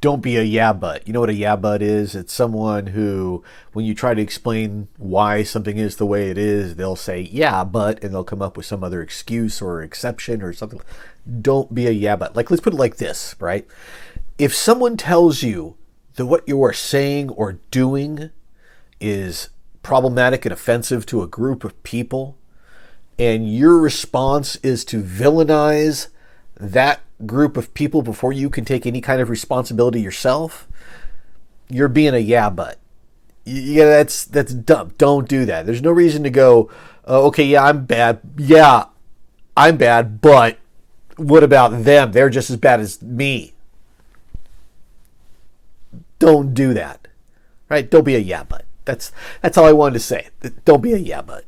don't be a yeah but. You know what a yeah but is? It's someone who, when you try to explain why something is the way it is, they'll say yeah but, and they'll come up with some other excuse or exception or something. Don't be a yeah but. Like let's put it like this, right? If someone tells you that what you are saying or doing is problematic and offensive to a group of people, and your response is to villainize that group of people before you can take any kind of responsibility yourself, you're being a yeah but. Yeah, that's that's dumb. Don't do that. There's no reason to go. Uh, okay, yeah, I'm bad. Yeah, I'm bad, but what about them? They're just as bad as me. Don't do that. Right? Don't be a yeah but. That's that's all I wanted to say. Don't be a yeah but.